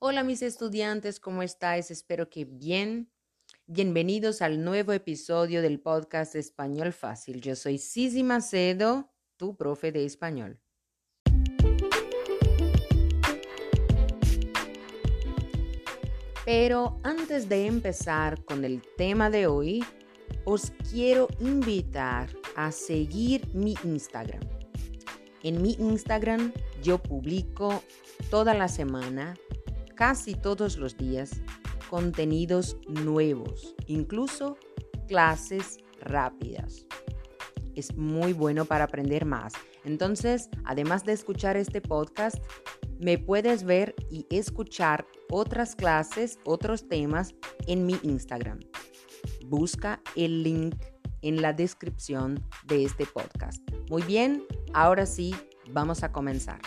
Hola mis estudiantes, ¿cómo estáis? Espero que bien. Bienvenidos al nuevo episodio del podcast Español Fácil. Yo soy Sisi Macedo, tu profe de español. Pero antes de empezar con el tema de hoy, os quiero invitar a seguir mi Instagram. En mi Instagram yo publico toda la semana, casi todos los días, contenidos nuevos, incluso clases rápidas. Es muy bueno para aprender más. Entonces, además de escuchar este podcast, me puedes ver y escuchar otras clases, otros temas en mi Instagram. Busca el link en la descripción de este podcast. Muy bien, ahora sí, vamos a comenzar.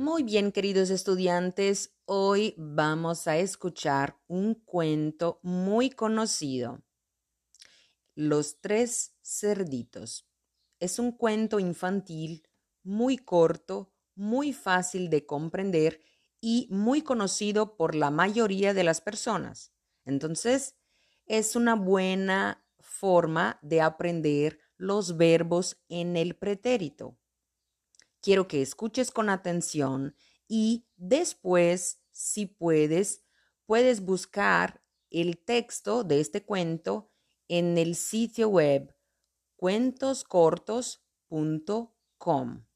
Muy bien, queridos estudiantes, hoy vamos a escuchar un cuento muy conocido. Los tres cerditos. Es un cuento infantil muy corto, muy fácil de comprender y muy conocido por la mayoría de las personas. Entonces, es una buena forma de aprender los verbos en el pretérito. Quiero que escuches con atención y después, si puedes, puedes buscar el texto de este cuento en el sitio web cuentoscortos.com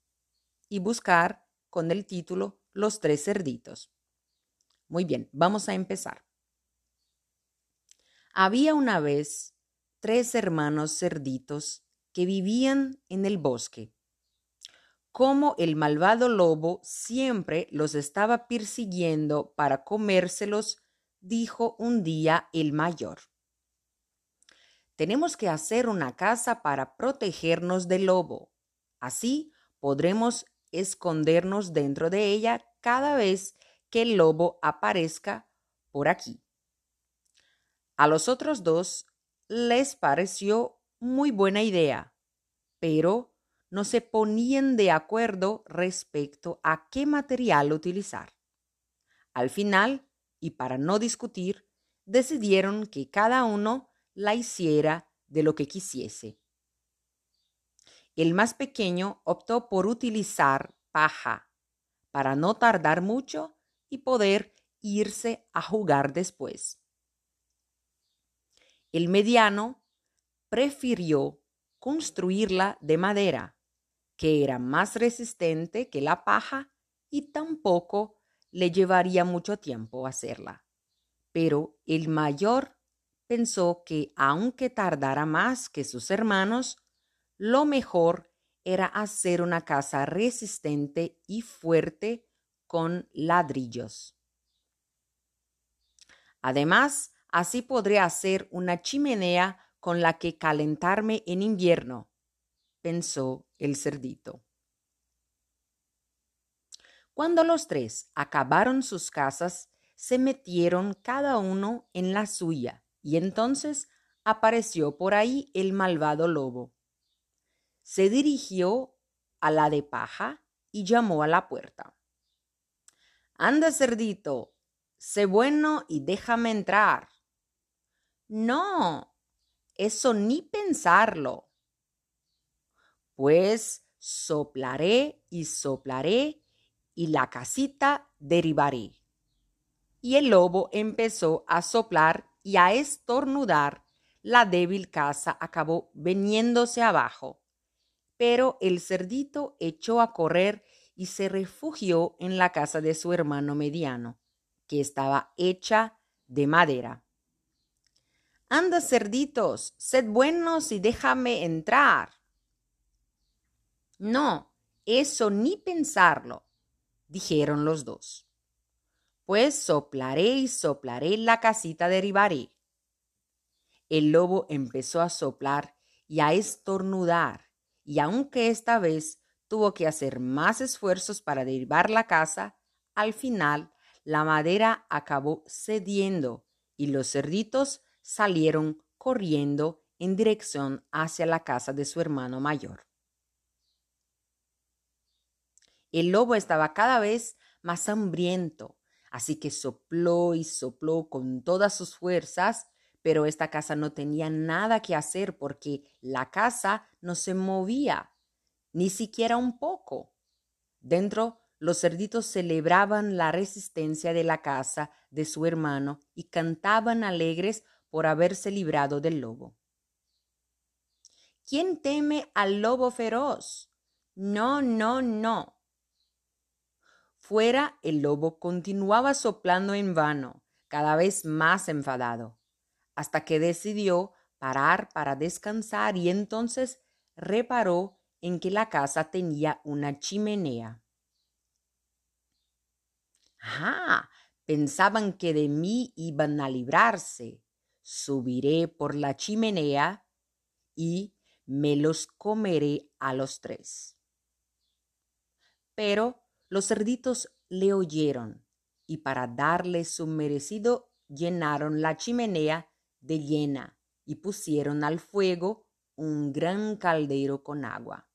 y buscar con el título Los tres cerditos. Muy bien, vamos a empezar. Había una vez tres hermanos cerditos que vivían en el bosque. Como el malvado lobo siempre los estaba persiguiendo para comérselos, dijo un día el mayor. Tenemos que hacer una casa para protegernos del lobo. Así podremos escondernos dentro de ella cada vez que el lobo aparezca por aquí. A los otros dos les pareció muy buena idea, pero no se ponían de acuerdo respecto a qué material utilizar. Al final, y para no discutir, decidieron que cada uno la hiciera de lo que quisiese. El más pequeño optó por utilizar paja para no tardar mucho y poder irse a jugar después. El mediano prefirió construirla de madera, que era más resistente que la paja y tampoco le llevaría mucho tiempo hacerla. Pero el mayor pensó que aunque tardara más que sus hermanos, lo mejor era hacer una casa resistente y fuerte con ladrillos. Además, Así podré hacer una chimenea con la que calentarme en invierno, pensó el cerdito. Cuando los tres acabaron sus casas, se metieron cada uno en la suya, y entonces apareció por ahí el malvado lobo. Se dirigió a la de paja y llamó a la puerta. Anda, cerdito, sé bueno y déjame entrar. No, eso ni pensarlo. Pues soplaré y soplaré y la casita derribaré. Y el lobo empezó a soplar y a estornudar. La débil casa acabó veniéndose abajo. Pero el cerdito echó a correr y se refugió en la casa de su hermano mediano, que estaba hecha de madera. Anda, cerditos, sed buenos y déjame entrar. No, eso ni pensarlo, dijeron los dos. Pues soplaré y soplaré la casita derribaré. El lobo empezó a soplar y a estornudar, y aunque esta vez tuvo que hacer más esfuerzos para derribar la casa, al final la madera acabó cediendo y los cerditos salieron corriendo en dirección hacia la casa de su hermano mayor. El lobo estaba cada vez más hambriento, así que sopló y sopló con todas sus fuerzas, pero esta casa no tenía nada que hacer porque la casa no se movía, ni siquiera un poco. Dentro, los cerditos celebraban la resistencia de la casa de su hermano y cantaban alegres por haberse librado del lobo. ¿Quién teme al lobo feroz? No, no, no. Fuera el lobo continuaba soplando en vano, cada vez más enfadado, hasta que decidió parar para descansar y entonces reparó en que la casa tenía una chimenea. Ah, pensaban que de mí iban a librarse. Subiré por la chimenea y me los comeré a los tres. Pero los cerditos le oyeron y para darle su merecido llenaron la chimenea de llena y pusieron al fuego un gran caldero con agua.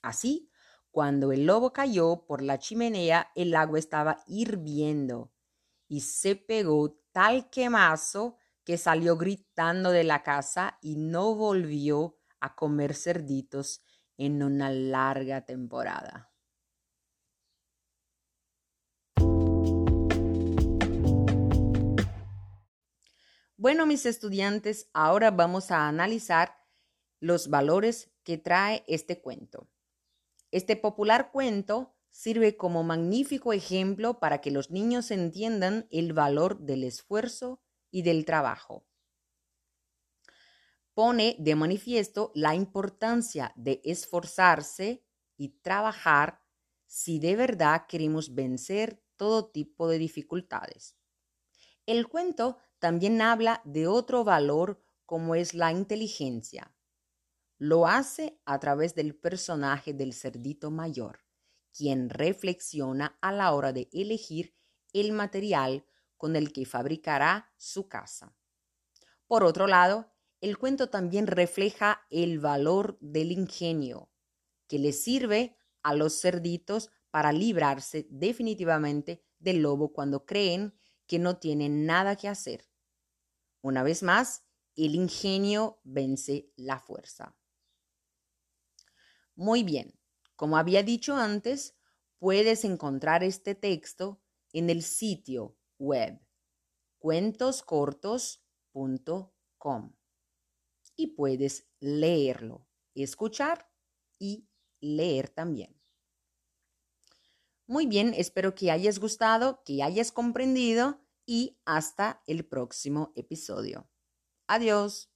Así, cuando el lobo cayó por la chimenea, el agua estaba hirviendo y se pegó tal quemazo que salió gritando de la casa y no volvió a comer cerditos en una larga temporada. Bueno, mis estudiantes, ahora vamos a analizar los valores que trae este cuento. Este popular cuento sirve como magnífico ejemplo para que los niños entiendan el valor del esfuerzo y del trabajo. Pone de manifiesto la importancia de esforzarse y trabajar si de verdad queremos vencer todo tipo de dificultades. El cuento también habla de otro valor como es la inteligencia. Lo hace a través del personaje del cerdito mayor, quien reflexiona a la hora de elegir el material con el que fabricará su casa. Por otro lado, el cuento también refleja el valor del ingenio, que le sirve a los cerditos para librarse definitivamente del lobo cuando creen que no tienen nada que hacer. Una vez más, el ingenio vence la fuerza. Muy bien, como había dicho antes, puedes encontrar este texto en el sitio web cuentoscortos.com y puedes leerlo, escuchar y leer también. Muy bien, espero que hayas gustado, que hayas comprendido y hasta el próximo episodio. Adiós.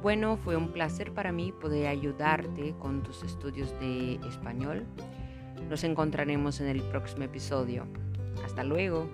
Bueno, fue un placer para mí poder ayudarte con tus estudios de español. Nos encontraremos en el próximo episodio. Hasta luego.